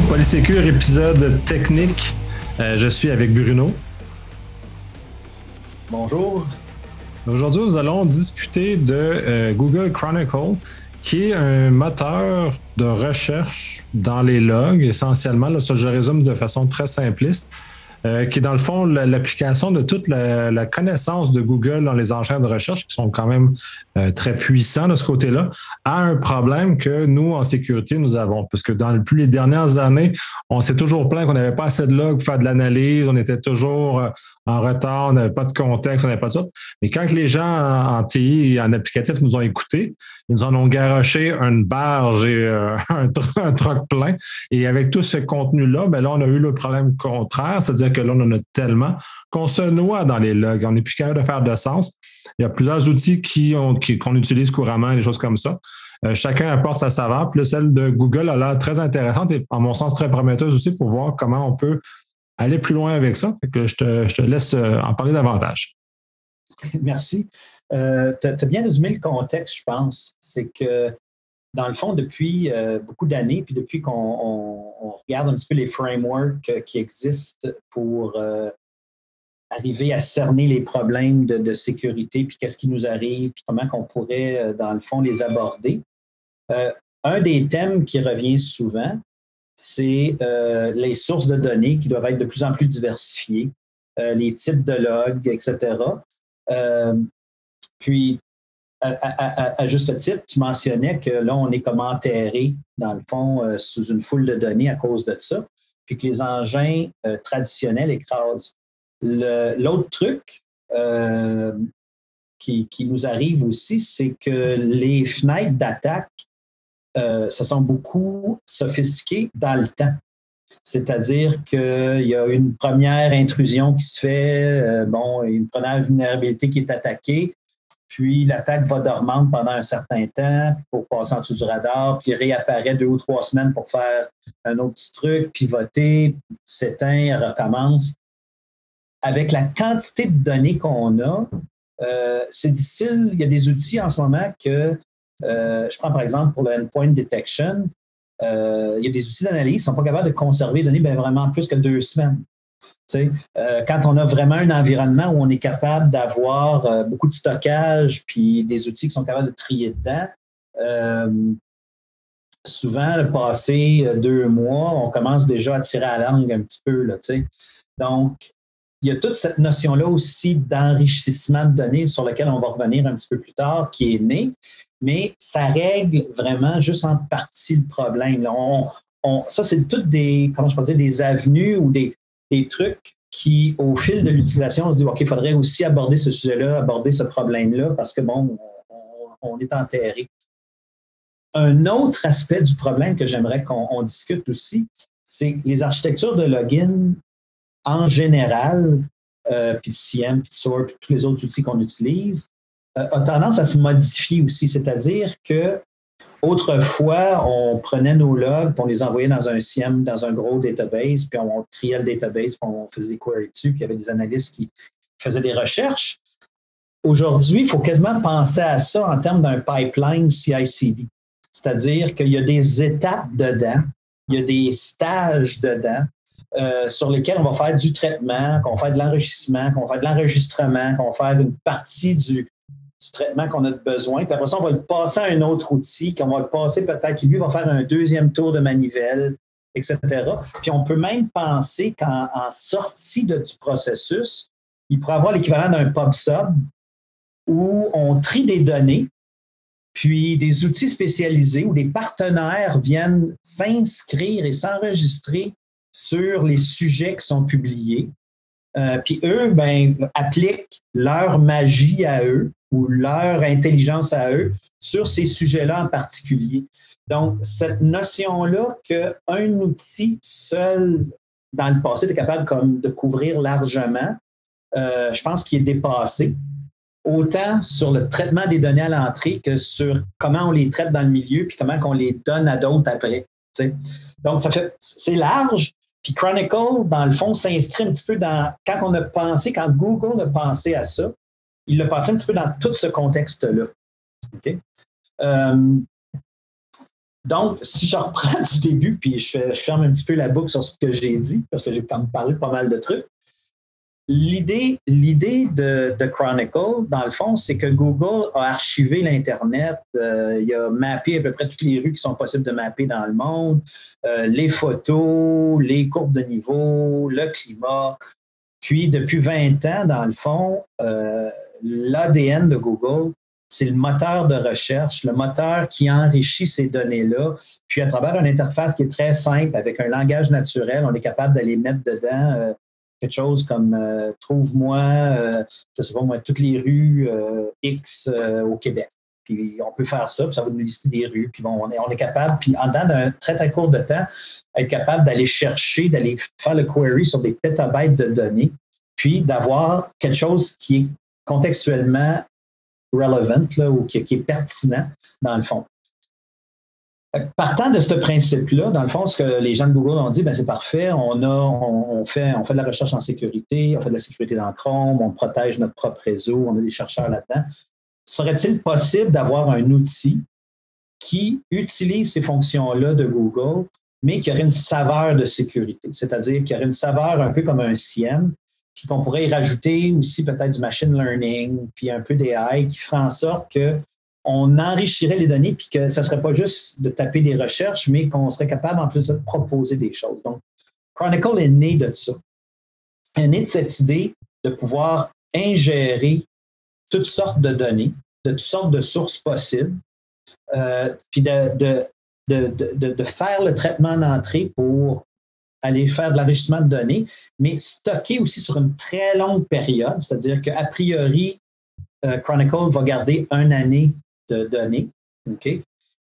au Polysécure épisode technique. Euh, je suis avec Bruno. Bonjour. Aujourd'hui, nous allons discuter de euh, Google Chronicle, qui est un moteur de recherche dans les logs, essentiellement. Là, ça, je résume de façon très simpliste. Euh, qui est dans le fond l'application de toute la, connaissance de Google dans les enchères de recherche, qui sont quand même euh, très puissants de ce côté-là, à un problème que nous, en sécurité, nous avons. Parce que dans plus les dernières années, on s'est toujours plaint qu'on n'avait pas assez de logs pour faire de l'analyse, on était toujours euh, en retard, on n'avait pas de contexte, on n'avait pas de ça. Mais quand les gens en, TI et en applicatif nous ont écoutés, ils en ont garoché une barge et un, un, troc plein. Et avec tout ce contenu-là, ben là, on a eu le problème contraire, c'est-à-dire que là, on en a tellement qu'on se noie dans les logs. On n'est plus capable de faire de sens. Il y a plusieurs outils qu'on qui, utilise couramment, des choses comme ça. Euh, chacun apporte sa saveur. Puis celle de Google a l'air très intéressante et, en mon sens, très prometteuse aussi pour voir comment on peut aller plus loin avec ça. que je, te, laisse euh, en parler davantage. Merci. Euh, tu as bien résumé le contexte, je pense. C'est que dans le fond, depuis euh, beaucoup d'années, puis depuis qu'on regarde un petit peu les frameworks euh, qui existent pour euh, arriver à cerner les problèmes de, sécurité, puis qu'est-ce qui nous arrive, puis comment on pourrait, dans le fond, les aborder. un des thèmes qui revient souvent, c'est les sources de données qui doivent être de plus en plus diversifiées, les types de logs, etc. puis, à, juste titre, tu mentionnais que là, on est comme enterré, dans le fond, euh, sous une foule de données à cause de ça, puis que les engins euh, traditionnels écrasent. L'autre truc euh, qui, nous arrive aussi, c'est que les fenêtres d'attaque se sont beaucoup sophistiquées dans le temps. C'est-à-dire qu'il y a une première intrusion qui se fait, bon, une première vulnérabilité qui est attaquée, puis l'attaque va dormante pendant un certain temps pour passer en dessous du radar, puis réapparaît deux ou trois semaines pour faire un autre petit truc, pivoter, s'éteint, recommence. Avec la quantité de données qu'on a, euh, c'est difficile. Il y a des outils en ce moment que, euh, je prends par exemple pour le endpoint detection, euh, il y a des outils d'analyse qui ne sont pas capables de conserver les données ben, vraiment plus que deux semaines. Euh, quand on a vraiment un environnement où on est capable d'avoir euh, beaucoup de stockage puis des outils qui sont capables de trier dedans, euh, souvent, passé deux mois, on commence déjà à tirer à la langue un petit peu. Là, Donc, il y a toute cette notion-là aussi d'enrichissement de données sur laquelle on va revenir un petit peu plus tard, qui est née, mais ça règle vraiment juste en partie le problème. ça, c'est toutes des, comment je peux dire, des avenues ou des, des trucs qui, au fil de l'utilisation, on se dit, OK, il faudrait aussi aborder ce sujet-là, aborder ce problème-là, parce que, bon, on, est enterré. Un autre aspect du problème que j'aimerais qu'on discute aussi, c'est les architectures de login en général, euh, puis CM, puis SOAR, puis tous les autres outils qu'on utilise, euh, ont tendance à se modifier aussi. C'est-à-dire que Autrefois, on prenait nos logs, puis on les envoyait dans un SIEM, dans un gros database, puis on, triait le database, puis on faisait des queries dessus, puis il y avait des analystes qui faisaient des recherches. Aujourd'hui, il faut quasiment penser à ça en termes d'un pipeline CI/CD. C'est-à-dire qu'il y a des étapes dedans, il y a des stages dedans euh, sur lesquels on va faire du traitement, qu'on va faire de l'enrichissement, qu'on va faire de l'enregistrement, qu'on va faire une partie du, du traitement qu'on a besoin. Puis après ça, on va le passer à un autre outil, qu'on va le passer peut-être, qui lui va faire un deuxième tour de manivelle, etc. Puis on peut même penser qu'en sortie de, du processus, il pourrait avoir l'équivalent d'un PubSub où on trie des données, puis des outils spécialisés ou des partenaires viennent s'inscrire et s'enregistrer sur les sujets qui sont publiés. Euh, puis eux, ben, appliquent leur magie à eux ou leur intelligence à eux sur ces sujets-là en particulier. Donc, cette notion-là qu'un outil seul, dans le passé, est capable comme de couvrir largement, euh, je pense qu'il est dépassé, autant sur le traitement des données à l'entrée que sur comment on les traite dans le milieu, puis comment on les donne à d'autres après. Donc, ça fait c'est large. Puis Chronicle, dans le fond, s'inscrit un petit peu dans quand on a pensé, quand Google a pensé à ça, il l'a passé un petit peu dans tout ce contexte-là. Euh, Donc, si je reprends du début, puis je, ferme un petit peu la boucle sur ce que j'ai dit, parce que j'ai quand même parlé de pas mal de trucs, l'idée, l'idée de, Chronicle, dans le fond, c'est que Google a archivé l'Internet, euh, il a mappé à peu près toutes les rues qui sont possibles de mapper dans le monde, euh, les photos, les courbes de niveau, le climat. Puis, depuis 20 ans, dans le fond, l'ADN de Google, c'est le moteur de recherche, le moteur qui enrichit ces données-là. Puis à travers une interface qui est très simple, avec un langage naturel, on est capable d'aller mettre dedans euh, quelque chose comme euh, trouve-moi, euh, je sais pas moi, toutes les rues X au Québec. Puis on peut faire ça, puis ça va nous lister des rues. Puis bon, on est, on est capable, puis en dedans d'un très très court de temps, être capable d'aller chercher, d'aller faire le query sur des petabytes de données, puis d'avoir quelque chose qui est contextuellement relevant ou qui, est pertinent dans le fond. Partant de ce principe-là, dans le fond, ce que les gens de Google ont dit, ben c'est parfait, on, a, on, fait, on fait de la recherche en sécurité, on fait de la sécurité dans Chrome, on protège notre propre réseau, on a des chercheurs là-dedans. Serait-il possible d'avoir un outil qui utilise ces fonctions-là de Google, mais qui aurait une saveur de sécurité, c'est-à-dire qui aurait une saveur un peu comme un SIEM, puis qu'on pourrait y rajouter aussi peut-être du machine learning, puis un peu d'AI qui ferait en sorte qu'on enrichirait les données, puis que ce ne serait pas juste de taper des recherches, mais qu'on serait capable en plus de proposer des choses. Donc, Chronicle est né de ça. Elle est né de cette idée de pouvoir ingérer toutes sortes de données, de toutes sortes de sources possibles, euh, puis de, de, de, de, faire le traitement d'entrée pour aller faire de l'enrichissement de données, mais stocker aussi sur une très longue période, c'est-à-dire qu'a priori, euh, Chronicle va garder une année de données.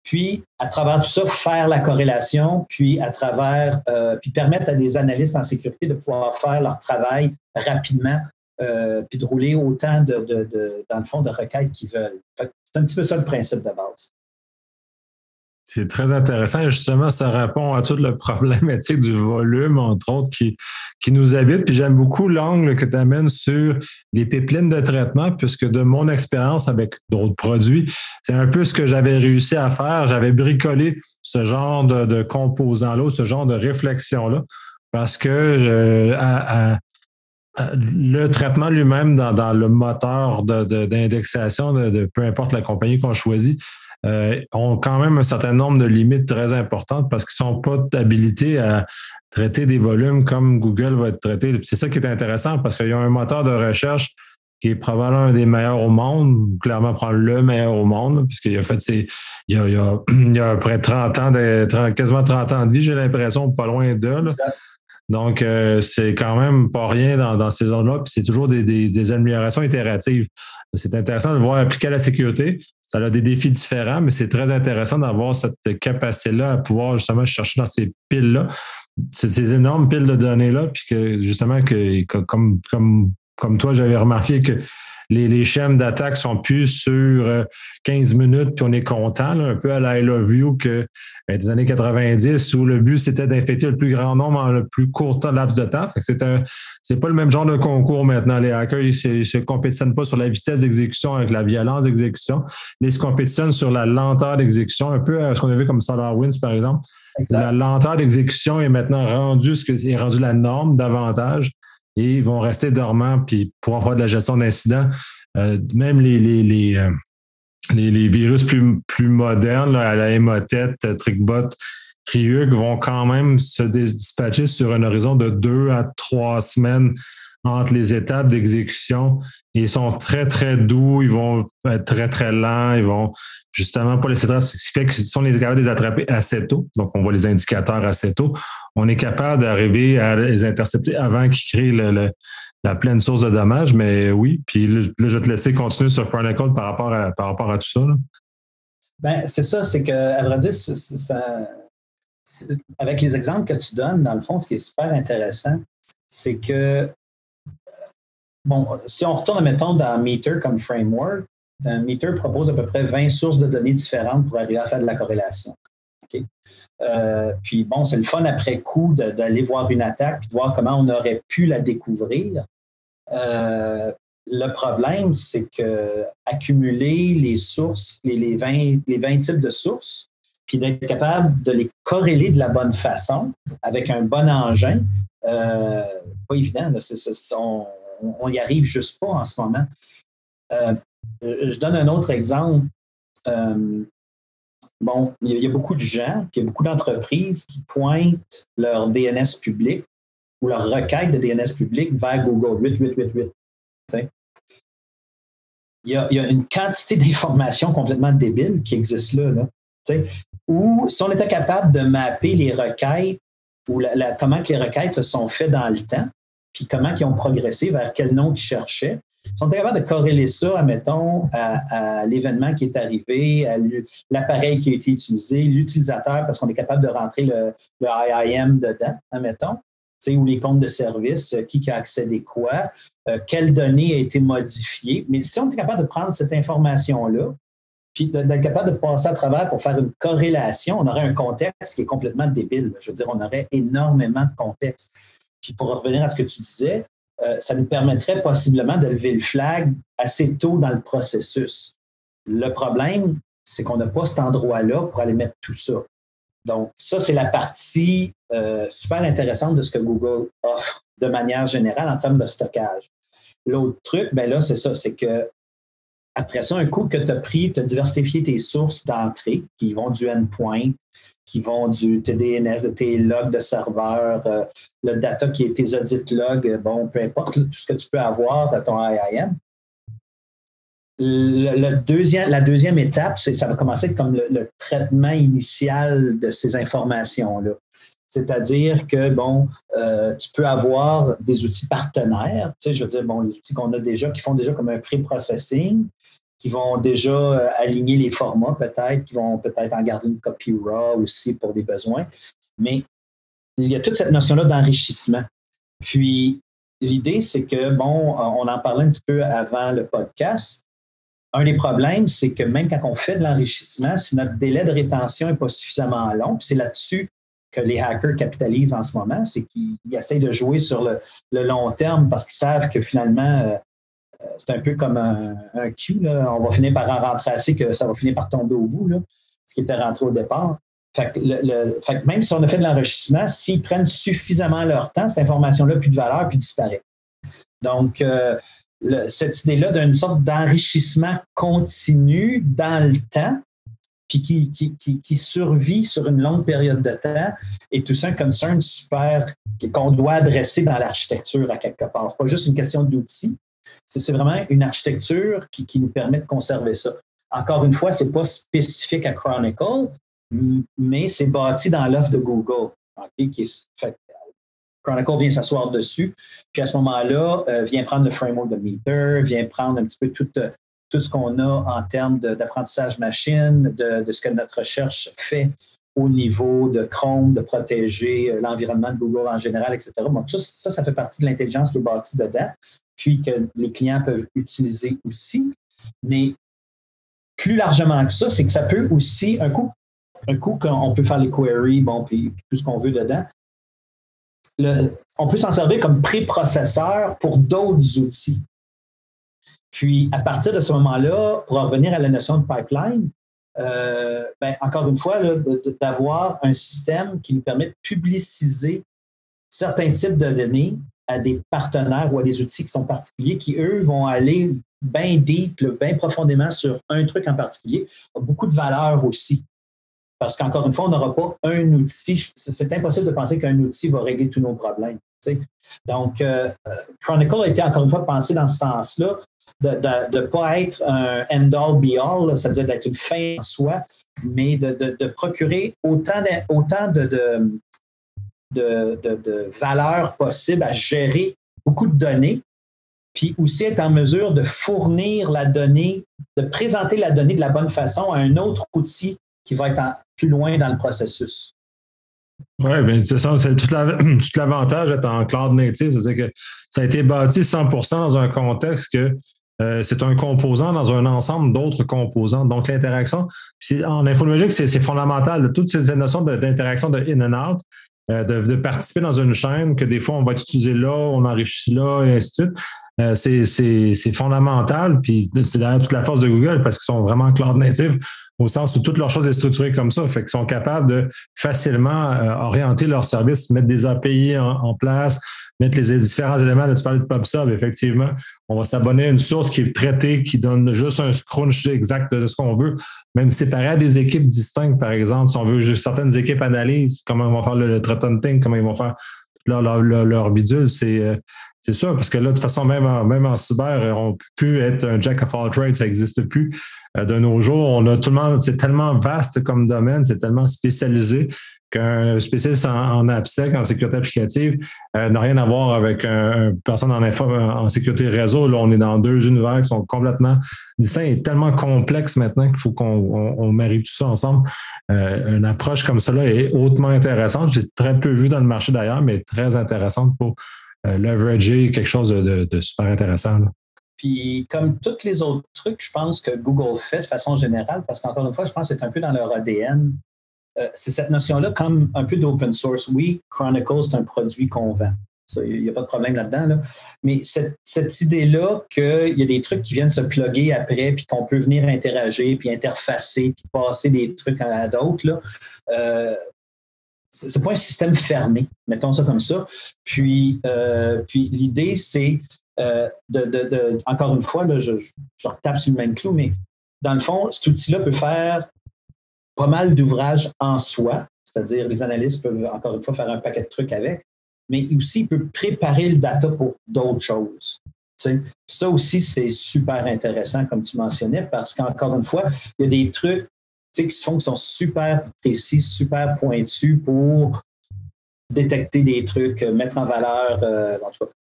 Puis, à travers tout ça, faire la corrélation, puis à travers, euh, puis permettre à des analystes en sécurité de pouvoir faire leur travail rapidement, euh, puis de rouler autant de, de, dans le fond, de requêtes qu'ils veulent. C'est un petit peu ça le principe de base. C'est très intéressant. Justement, ça répond à toute la problématique du volume, entre autres, qui, qui nous habite. Puis j'aime beaucoup l'angle que tu amènes sur les pipelines de traitement, puisque de mon expérience avec d'autres produits, c'est un peu ce que j'avais réussi à faire. J'avais bricolé ce genre de, composants-là, ce genre de réflexion-là, parce que le traitement lui-même dans, le moteur d'indexation de, peu importe la compagnie qu'on choisit, euh, ont quand même un certain nombre de limites très importantes parce qu'ils ne sont pas habilités à traiter des volumes comme Google va être traité. C'est ça qui est intéressant parce qu'il y a un moteur de recherche qui est probablement un des meilleurs au monde, clairement prendre le meilleur au monde, puisqu'il a fait il y a, il a, il a près de 30 ans, de, quasiment 30 ans de vie, j'ai l'impression, pas loin d'eux. Donc, euh, c'est quand même pas rien dans, ces zones-là, puis c'est toujours des, des, des, améliorations itératives. C'est intéressant de voir appliquer à la sécurité, ça a des défis différents, mais c'est très intéressant d'avoir cette capacité-là à pouvoir justement chercher dans ces piles-là, ces énormes piles de données-là, puis que justement, comme toi, j'avais remarqué que les, les chaînes d'attaque sont plus sur 15 euh, minutes, puis on est content, un peu à la I Love You que ben, des années 90, où le but c'était d'infecter le plus grand nombre en le plus court laps de temps. C'est un, c'est pas le même genre de concours maintenant. Les hackers, ils se, se compétitionnent pas sur la vitesse d'exécution avec la violence d'exécution, mais ils se compétitionnent sur la lenteur d'exécution, un peu à ce qu'on a vu comme SolarWinds, par exemple. La lenteur d'exécution est maintenant rendue, ce que est rendu la norme davantage et ils vont rester dormants puis pouvoir faire de la gestion d'incidents. Euh, même les, les, les, euh, les, virus plus, plus modernes, à la Emotet, TrickBot, Ryuk, vont quand même se dispatcher sur un horizon de deux à trois semaines entre les étapes d'exécution. Ils sont très, très doux, ils vont être très, très lents, ils vont justement pas laisser traces, ce qui fait que si on est capable de les attraper assez tôt, donc on voit les indicateurs assez tôt, on est capable d'arriver à les intercepter avant qu'ils créent la pleine source de dommages. Mais oui, puis là, je vais te laisser continuer sur Chronicle par rapport à, par rapport à tout ça. Ben, c'est ça, c'est que, à vrai dire, avec les exemples que tu donnes, dans le fond, ce qui est super intéressant, c'est que Bon, si on retourne, mettons, dans Meter comme framework, euh, Meter propose à peu près 20 sources de données différentes pour arriver à faire de la corrélation. Euh, puis bon, c'est le fun après coup d'aller voir une attaque et de voir comment on aurait pu la découvrir. Euh, le problème, c'est que accumuler les sources, les, les, 20, les 20 types de sources, puis d'être capable de les corréler de la bonne façon avec un bon engin, euh, pas évident. on, n'y arrive juste pas en ce moment. Euh, je donne un autre exemple. Euh, bon, il y, a beaucoup de gens, il y a beaucoup d'entreprises qui pointent leur DNS public ou leur requête de DNS public vers Google 8888. Il y, a, il y, a, une quantité d'informations complètement débiles qui existent là. là ou si on était capable de mapper les requêtes ou comment que les requêtes se sont faites dans le temps, puis comment ils ont progressé, vers quel nom ils cherchaient. Si on était capable de corréler ça, admettons, à, l'événement qui est arrivé, à l'appareil qui a été utilisé, l'utilisateur, parce qu'on est capable de rentrer le, le IIM dedans, admettons, ou les comptes de service, euh, qui a accédé quoi, euh, quelle donnée a été modifiée. Mais si on est capable de prendre cette information-là, puis d'être capable de passer à travers pour faire une corrélation, on aurait un contexte qui est complètement débile. Je veux dire, on aurait énormément de contexte. Puis pour revenir à ce que tu disais, euh, ça nous permettrait possiblement de lever le flag assez tôt dans le processus. Le problème, c'est qu'on n'a pas cet endroit-là pour aller mettre tout ça. Donc, ça, c'est la partie euh, super intéressante de ce que Google offre de manière générale en termes de stockage. L'autre truc, ben là, c'est ça, c'est que après ça, un coup que tu as pris, tu as diversifié tes sources d'entrée qui vont du endpoint, qui vont du DNS, de tes logs de serveur, euh, le data qui est tes audit logs, bon, peu importe tout ce que tu peux avoir à ton IIM. Deuxième, la deuxième étape, c'est ça va commencer comme le, traitement initial de ces informations-là. C'est-à-dire que, bon, euh, tu peux avoir des outils partenaires, tu sais, je veux dire, bon, les outils qu'on a déjà, qui font déjà comme un pré-processing, qui vont déjà euh, aligner les formats peut-être, qui vont peut-être en garder une copie RAW aussi pour des besoins. Mais il y a toute cette notion-là d'enrichissement. Puis, l'idée, c'est que, bon, on en parlait un petit peu avant le podcast. Un des problèmes, c'est que même quand on fait de l'enrichissement, si notre délai de rétention n'est pas suffisamment long, c'est là-dessus que les hackers capitalisent en ce moment, c'est qu'ils essayent de jouer sur le, long terme parce qu'ils savent que finalement, euh, euh, c'est un peu comme un, un Q. On va finir par en rentrer assez que ça va finir par tomber au bout, ce qui était rentré au départ. Même si on a fait de l'enrichissement, s'ils prennent suffisamment leur temps, cette information-là plus de valeur puis disparaît. Donc, euh, cette idée-là d'une sorte d'enrichissement continu dans le temps, qui, survit sur une longue période de temps et tout ça un concern super qu'on doit adresser dans l'architecture à quelque part. Ce pas juste une question d'outils, c'est vraiment une architecture qui, nous permet de conserver ça. Encore une fois, ce n'est pas spécifique à Chronicle, mais c'est bâti dans l'offre de Google. Chronicle vient s'asseoir dessus, puis à ce moment-là, euh, vient prendre le framework de Meter, vient prendre un petit peu tout, euh, tout ce qu'on a en termes d'apprentissage machine, de, ce que notre recherche fait au niveau de Chrome, de protéger euh, l'environnement de Google en général, etc. Bon, ça, ça, ça fait partie de l'intelligence qui est bâtie dedans, puis que les clients peuvent utiliser aussi. Mais plus largement que ça, c'est que ça peut aussi, un coup, un coup qu'on peut faire les queries, bon, puis tout ce qu'on veut dedans, on peut s'en servir comme préprocesseur pour d'autres outils. Puis, à partir de ce moment-là, pour revenir à la notion de pipeline, euh, ben, encore une fois, d'avoir un système qui nous permet de publiciser certains types de données à des partenaires ou à des outils qui sont particuliers, qui, eux, vont aller bien deep, bien profondément sur un truc en particulier, a beaucoup de valeur aussi. Parce qu'encore une fois, on n'aura pas un outil. C'est impossible de penser qu'un outil va régler tous nos problèmes. Donc, euh, euh, Chronicle a été encore une fois pensé dans ce sens-là de ne pas être un end-all be-all, c'est-à-dire d'être une fin en soi, mais de, procurer autant de, autant de, de, valeurs possibles à gérer beaucoup de données, puis aussi être en mesure de fournir la donnée, de présenter la donnée de la bonne façon à un autre outil qui va être plus loin dans le processus. Oui, bien, c'est tout l'avantage d'être en cloud native, c'est-à-dire que ça a été bâti 100% dans un contexte que euh, c'est un composant dans un ensemble d'autres composants. Donc, l'interaction, en infonomique, c'est fondamental. Toutes ces notions d'interaction de in and out, euh, de, participer dans une chaîne que des fois, on va utiliser là, on enrichit là, et ainsi de suite. Euh, c'est fondamental, puis c'est derrière toute la force de Google parce qu'ils sont vraiment cloud native au sens où toute leur chose est structurée comme ça, fait qu'ils sont capables de facilement euh, orienter leurs services, mettre des API en, place, mettre les différents éléments. Là, tu parlais de PubSub, effectivement. On va s'abonner à une source qui est traitée, qui donne juste un scrunch exact de ce qu'on veut, même séparé à des équipes distinctes, par exemple. Si on veut juste certaines équipes analysent comment ils vont faire le, le hunting, comment ils vont faire leur, leur, leur, bidule, c'est euh, c'est sûr, parce que là, de toute façon, même en, même en cyber, on ne peut plus être un jack of all trades, ça n'existe plus. Euh, de nos jours, on a tout le monde, c'est tellement vaste comme domaine, c'est tellement spécialisé qu'un spécialiste en, en AppSec, en sécurité applicative, euh, n'a rien à voir avec un, personne en, en sécurité réseau. Là, on est dans deux univers qui sont complètement distincts et tellement complexes maintenant qu'il faut qu'on on, tout ça ensemble. Euh, une approche comme cela est hautement intéressante. J'ai très peu vu dans le marché d'ailleurs, mais très intéressante pour euh, leverager quelque chose de, super intéressant. Puis, comme tous les autres trucs, je pense que Google fait de façon générale, parce qu'encore une fois, je pense que c'est un peu dans leur ADN. Euh, c'est cette notion-là, comme un peu d'open source. Oui, Chronicle, c'est un produit qu'on vend. Il n'y a pas de problème là-dedans. Mais cette, cette idée-là qu'il y a des trucs qui viennent se plugger après, puis qu'on peut venir interagir, puis interfacer, puis passer des trucs à, d'autres, euh, c'est pas un système fermé, mettons ça comme ça. Puis, euh, puis l'idée, c'est euh, de, de, de, encore une fois, là, je, je retape sur le même clou, mais dans le fond, cet outil-là peut faire pas mal d'ouvrages en soi, c'est-à-dire les analystes peuvent encore une fois faire un paquet de trucs avec, mais aussi il peut préparer le data pour d'autres choses. Ça aussi, c'est super intéressant, comme tu mentionnais, parce qu'encore une fois, il y a des trucs qui se font qui sont super précis, super pointus pour détecter des trucs, euh, mettre en valeur, euh, en tout cas,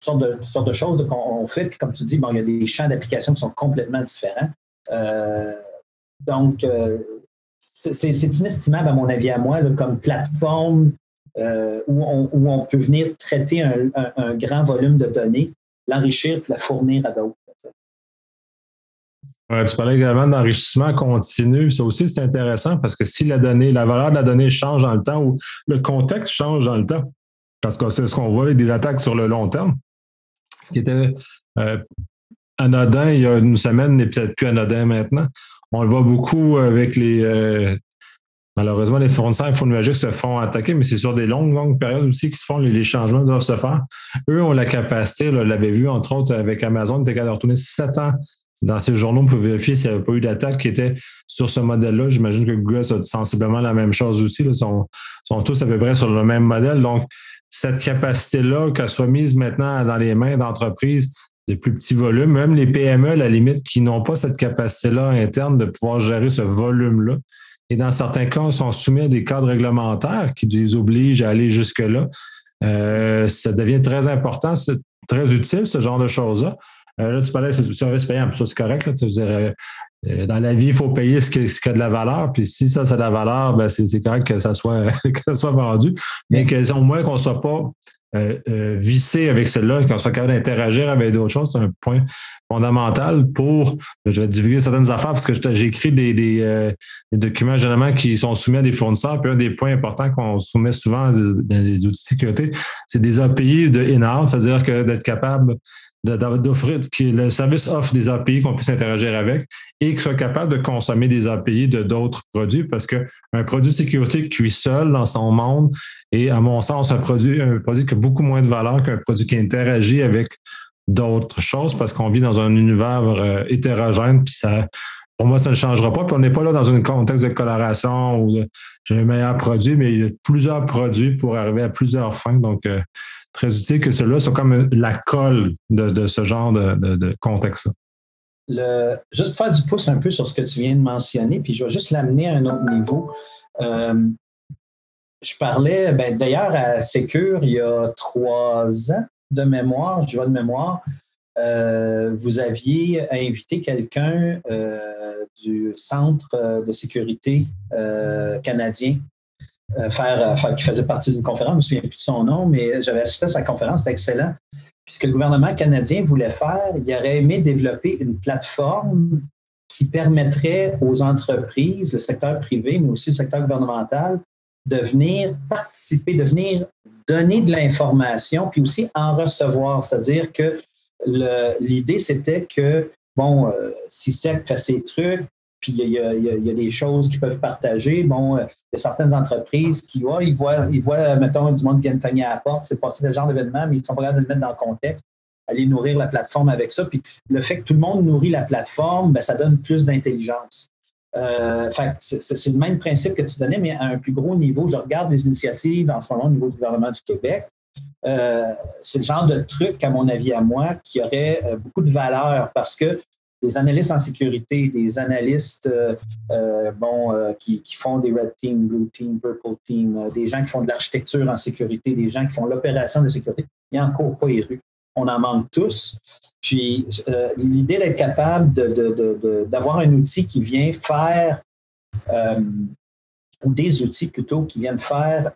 toutes sortes de, choses qu'on fait. Comme tu dis, bon, il y a des champs d'application qui sont complètement différents. Euh, donc, c'est inestimable, à mon avis, à moi, comme plateforme où on, peut venir traiter un, grand volume de données, l'enrichir et la fournir à d'autres tu parlais également d'enrichissement continu. Ça aussi, c'est intéressant parce que si la donnée, la valeur de la donnée change dans le temps ou le contexte change dans le temps, parce que c'est ce qu'on voit avec des attaques sur le long terme, ce qui était euh, anodin il y a une semaine n'est peut-être plus anodin maintenant. On le voit beaucoup avec les. Euh, malheureusement, les fournisseurs infonuagiques se font attaquer, mais c'est sur des longues, longues périodes aussi qu'ils se font, les, changements doivent se faire. Eux ont la capacité, on l'avait vu entre autres avec Amazon, ils étaient capables de retourner sept ans dans ces journaux, on peut vérifier s'il n'y avait pas eu d'attaque qui était sur ce modèle-là. J'imagine que Google a sensiblement la même chose aussi. Ils sont, tous à peu près sur le même modèle. Donc, cette capacité-là, qu'elle soit mise maintenant dans les mains d'entreprises de plus petits volumes, même les PME, à la limite, qui n'ont pas cette capacité-là interne de pouvoir gérer ce volume-là. Et dans certains cas, sont soumis à des cadres réglementaires qui les obligent à aller jusque-là. Euh, ça devient très important, très utile, ce genre de choses-là. Euh, là, tu parlais du service payant, ça c'est correct. Là, euh, euh, dans la vie, il faut payer ce qui, ce qui, a de la valeur. Puis si ça, ça a de la valeur, ben c'est correct que ça soit, que ça soit vendu. Mais que, au moins qu'on ne soit pas vissé avec celle-là, qu'on soit capable d'interagir avec d'autres choses, c'est un point fondamental pour. Je vais divulguer certaines affaires parce que j'ai écrit des, des, documents généralement qui sont soumis à des fournisseurs. Puis un des points importants qu'on soumet souvent dans les outils de sécurité, c'est des API de in-out, c'est-à-dire que d'être capable d'offrir, que le service offre des API qu'on puisse interagir avec et qu'il soit capable de consommer des API de d'autres produits parce qu'un produit de sécurité cuit seul dans son monde est, à mon sens, un produit, un produit qui a beaucoup moins de valeur qu'un produit qui interagit avec d'autres choses parce qu'on vit dans un univers euh, hétérogène, puis ça, pour moi, ça ne changera pas. Puis on n'est pas là dans un contexte de coloration où j'ai un meilleur produit, mais il y a plusieurs produits pour arriver à plusieurs fins. Donc, euh, très utile que ceux-là soit comme la colle de, ce genre de, contexte. Le, juste faire du pouce un peu sur ce que tu viens de mentionner, puis je vais juste l'amener à un autre niveau. Euh, je parlais, ben, d'ailleurs, à Secure, il y a trois ans de mémoire, je vois de mémoire, euh, vous aviez invité quelqu'un euh, du Centre de sécurité canadien euh, euh, qui faisait partie d'une conférence, je ne me souviens plus de son nom, mais j'avais assisté à sa conférence, c'était excellent. Puis ce que le gouvernement canadien voulait faire, il aurait aimé développer une plateforme qui permettrait aux entreprises, le secteur privé, mais aussi le secteur gouvernemental, de venir participer, de venir donner de l'information, puis aussi en recevoir. C'est-à-dire que l'idée, c'était que, bon, euh, SEC fait ses trucs, puis il y, a, des choses qu'ils peuvent partager. Bon, euh, il y a certaines entreprises qui, ouais, ils voient, ils voient, mettons, du monde qui vient de à la porte, c'est passé le genre d'événement, mais ils sont pas capables de le mettre dans le contexte, aller nourrir la plateforme avec ça. Puis le fait que tout le monde nourrit la plateforme, ben, ça donne plus d'intelligence. Euh, c'est le même principe que tu donnais, mais à un plus gros niveau. Je regarde des initiatives en ce moment au niveau du gouvernement du Québec. Euh, c'est le genre de truc, à mon avis, à moi, qui aurait euh, beaucoup de valeur parce que des analystes en sécurité, des analystes bon, qui, font des red team, blue team, purple team, des gens qui font de l'architecture en sécurité, des gens qui font l'opération de sécurité, il n'y a encore pas les rues. On en manque tous. Puis l'idée d'être capable d'avoir un outil qui vient faire, ou des outils plutôt, qui viennent faire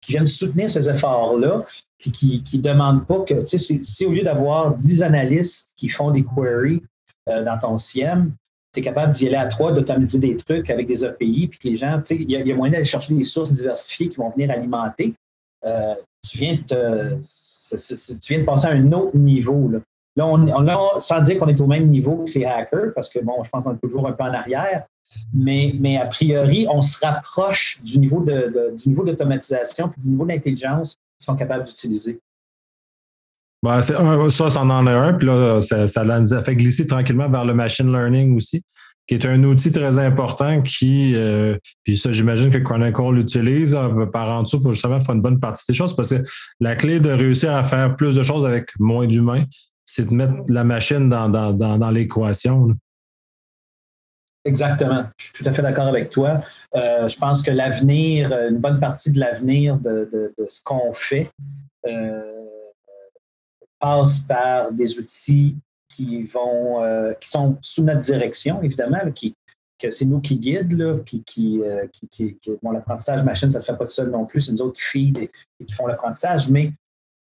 qui viennent soutenir ces efforts-là, puis qui ne demandent pas que, tu sais, si au lieu d'avoir 10 analystes qui font des queries euh, dans ton SIEM, tu es capable d'y aller à trois, d'automatiser des trucs avec des API, puis que les gens, tu sais, il y, a moyen d'aller chercher des sources diversifiées qui vont venir alimenter. Euh, tu, viens de tu viens de passer à un autre niveau. Là, là on, on, sans dire qu'on est au même niveau que les hackers, parce que bon, je pense qu'on est toujours un peu en arrière, mais, mais a priori, on se rapproche du niveau, de, du niveau d'automatisation et du niveau d'intelligence qu'ils sont capables d'utiliser. Ben, ça, ça en est un, puis là, ça, ça nous a fait glisser tranquillement vers le machine learning aussi, qui est un outil très important qui, euh, puis ça, j'imagine que Chronicle l'utilise par en dessous pour justement faire une bonne partie des choses, parce que la clé de réussir à faire plus de choses avec moins d'humains, c'est de mettre la machine dans, dans, dans l'équation. Exactement. Je suis tout à fait d'accord avec toi. Euh, je pense que l'avenir, une bonne partie de l'avenir de, ce qu'on fait euh, passe par des outils qui vont, euh, qui sont sous notre direction, évidemment, que c'est nous qui guident, là, qui, qui, qui, l'apprentissage machine, ça ne se fait pas tout seul non plus, c'est nous autres qui feed et, qui font l'apprentissage, mais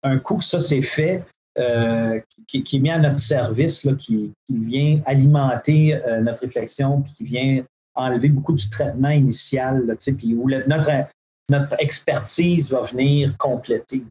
un coup ça c'est fait, euh, qui, est mis à notre service, qui, vient alimenter euh, notre réflexion, puis qui vient enlever beaucoup du traitement initial, puis où notre, notre expertise va venir compléter.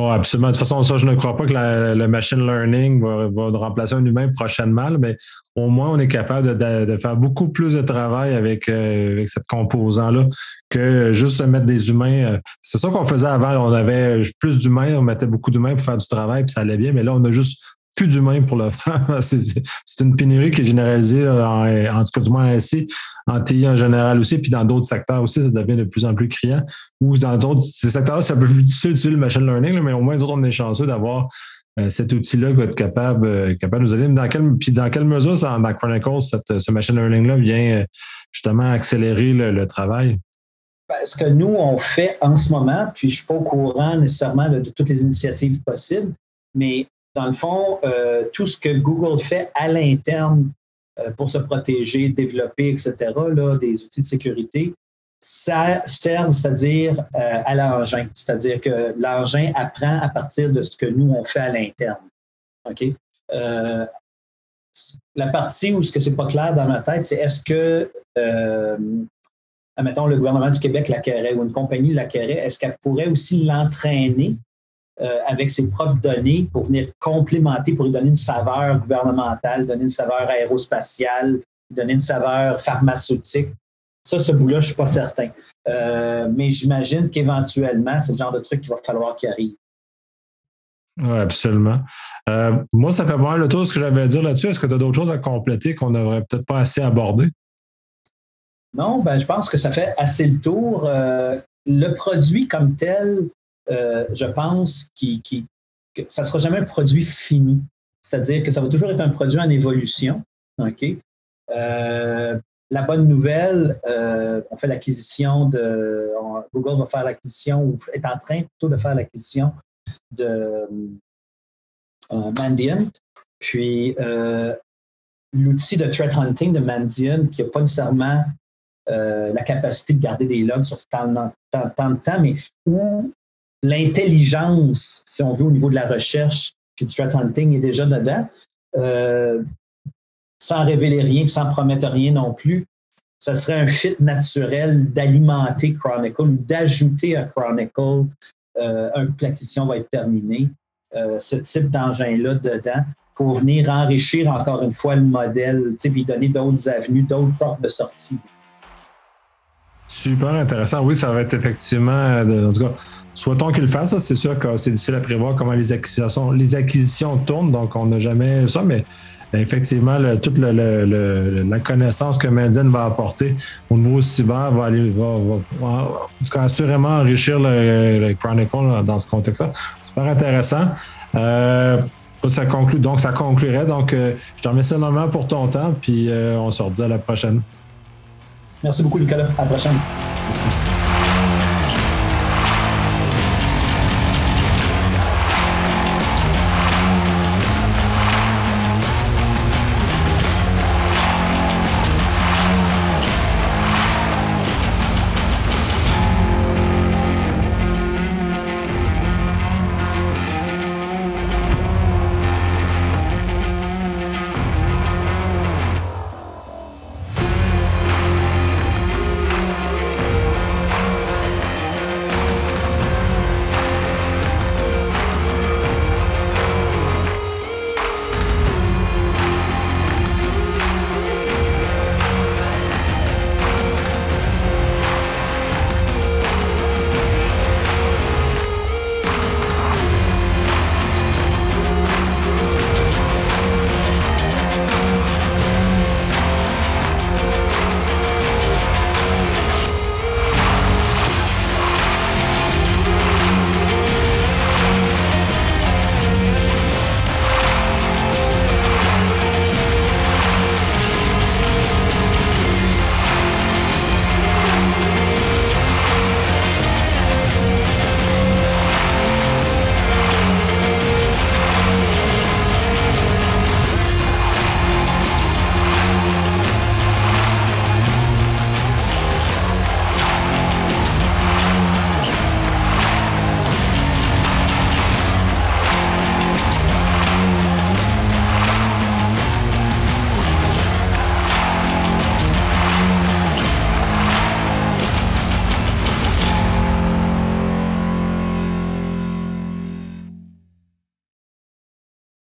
Oh, absolument. De toute façon, ça, je ne crois pas que le machine learning va, remplacer un humain prochainement, mais au moins, on est capable de, faire beaucoup plus de travail avec, euh, avec cette composant-là que juste mettre des humains. Euh, c'est ça qu'on faisait avant. On avait plus d'humains, on mettait beaucoup d'humains pour faire du travail, puis ça allait bien, mais là, on a juste plus d'humains pour le faire. C'est une pénurie qui est généralisée, en, en, tout cas du moins ainsi, en TI en général aussi, puis dans d'autres secteurs aussi, ça devient de plus en plus criant. Ou dans d'autres secteurs, c'est un peu plus difficile d'utiliser le machine learning, mais au moins, autres, on est chanceux d'avoir euh, cet outil-là qui va être capable, euh, capable de nous aider. Dans quelle, puis dans quelle mesure, dans Chronicles, cette, ce machine learning-là vient euh, justement accélérer le, travail? Ben, ce que nous, on fait en ce moment, puis je ne suis pas au courant nécessairement de toutes les initiatives possibles, mais dans le fond, euh, tout ce que Google fait à l'interne euh, pour se protéger, développer, etc., des outils de sécurité, ça sert, c'est-à-dire euh, à l'engin. C'est-à-dire que l'engin apprend à partir de ce que nous, on fait à l'interne. OK? la partie où ce que c'est pas clair dans ma tête, c'est est-ce que, admettons, le gouvernement du Québec l'acquérait ou une compagnie l'acquérait, est-ce qu'elle pourrait aussi l'entraîner euh, avec ses propres données pour venir complémenter, pour lui donner une saveur gouvernementale, donner une saveur aérospatiale, donner une saveur pharmaceutique. Ça, ce bout-là, je ne suis pas certain. Euh, mais j'imagine qu'éventuellement, c'est le genre de truc qu'il va falloir qu'il arrive. Oui, absolument. Euh, moi, ça fait pas mal le tour de ce que j'avais à dire là-dessus. Est-ce que tu as d'autres choses à compléter qu'on n'aurait peut-être pas assez abordé? Non, ben, je pense que ça fait assez le tour. le produit comme tel, euh, je pense que ça ne sera jamais un produit fini. C'est-à-dire que ça va toujours être un produit en évolution. OK? Euh, la bonne nouvelle, euh, on fait l'acquisition de. Google va faire l'acquisition ou est en train plutôt de faire l'acquisition de Mandiant. Puis l'outil de threat hunting de Mandiant, qui n'a pas nécessairement la capacité de garder des logs sur tant, tant, de temps, mais où l'intelligence, si on veut, au niveau de la recherche, puis du threat hunting est déjà dedans, euh, sans révéler rien, sans promettre rien non plus, ça serait un fit naturel d'alimenter Chronicle ou d'ajouter à Chronicle euh, un que l'acquisition va être terminée. ce type d'engin-là dedans pour venir enrichir encore une fois le modèle, puis donner d'autres avenues, d'autres portes de sortie. Super intéressant. Oui, ça va être effectivement, en tout cas, souhaitons qu'il le fasse. C'est sûr que c'est difficile à prévoir comment les acquisitions, les acquisitions tournent, donc on n'a jamais ça, mais effectivement, toute la connaissance que Mendine va apporter au niveau cyber va aller, va, assurément enrichir le, Chronicle dans ce contexte-là. Super intéressant. Euh, ça conclut, donc, ça conclurait. Donc, euh, je te remercie énormément pour ton temps, puis euh, on se redit à la prochaine. Merci beaucoup, Nicolas. À la prochaine.